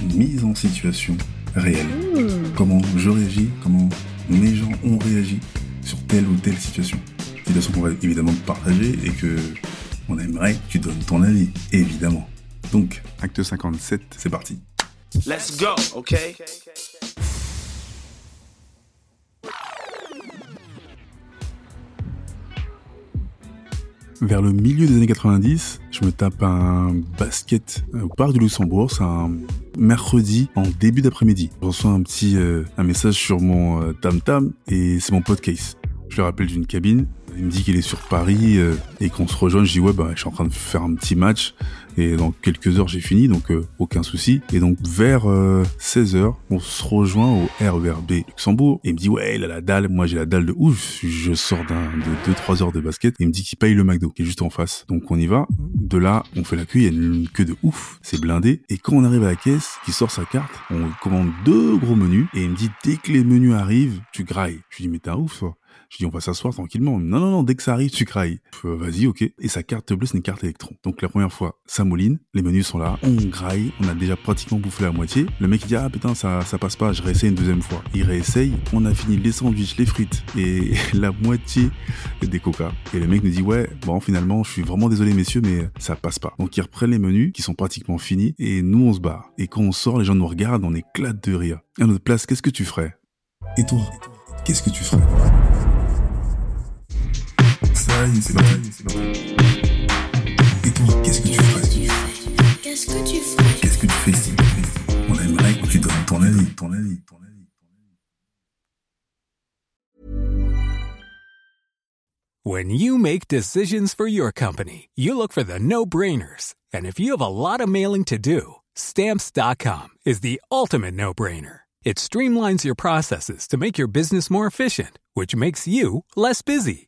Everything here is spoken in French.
Une mise en situation réelle. Comment je réagis, comment mes gens ont réagi sur telle ou telle situation. Situation qu'on va évidemment partager et que on aimerait que tu donnes ton avis, évidemment. Donc, acte 57, c'est parti. Let's go, okay? Vers le milieu des années 90, je me tape un basket euh, au parc du Luxembourg. C'est un mercredi en début d'après-midi. Je reçois un petit euh, un message sur mon euh, tam tam et c'est mon podcast. Je le rappelle d'une cabine. Il me dit qu'il est sur Paris euh, et qu'on se rejoint. Je dis ouais bah je suis en train de faire un petit match et dans quelques heures j'ai fini donc euh, aucun souci. Et donc vers 16 h on se rejoint au RERB Luxembourg et il me dit ouais il a la dalle. Moi j'ai la dalle de ouf. Je sors d'un de 2-3 heures de basket et il me dit qu'il paye le McDo qui est juste en face. Donc on y va. De là on fait la queue. Il y a une queue de ouf. C'est blindé. Et quand on arrive à la caisse, il sort sa carte. On commande deux gros menus et il me dit dès que les menus arrivent tu grailles. Je lui dis mais t'es un ouf toi. Je dis, on va s'asseoir tranquillement. Non, non, non, dès que ça arrive, tu crailles. Euh, Vas-y, ok. Et sa carte bleue, c'est une carte électron. Donc la première fois, ça mouline, les menus sont là, on graille, on a déjà pratiquement bouffé la moitié. Le mec, il dit, ah putain, ça, ça passe pas, je réessaye une deuxième fois. Il réessaye, on a fini les sandwichs, les frites et la moitié des coca. Et le mec nous dit, ouais, bon, finalement, je suis vraiment désolé, messieurs, mais ça passe pas. Donc ils reprennent les menus, qui sont pratiquement finis, et nous, on se barre. Et quand on sort, les gens nous regardent, on éclate de rire. À notre place, qu'est-ce que tu ferais? Et toi, qu'est-ce que tu ferais? C'est parti, c'est parti. Et qu'est-ce que tu ferais Qu'est-ce que tu fais Qu'est-ce que tu fais On aimerait que tu donnes ton avis, ton avis, ton avis. When you make decisions for your company, you look for the no brainers. And if you have a lot of mailing to do, stamps.com is the ultimate no brainer. It streamlines your processes to make your business more efficient, which makes you less busy.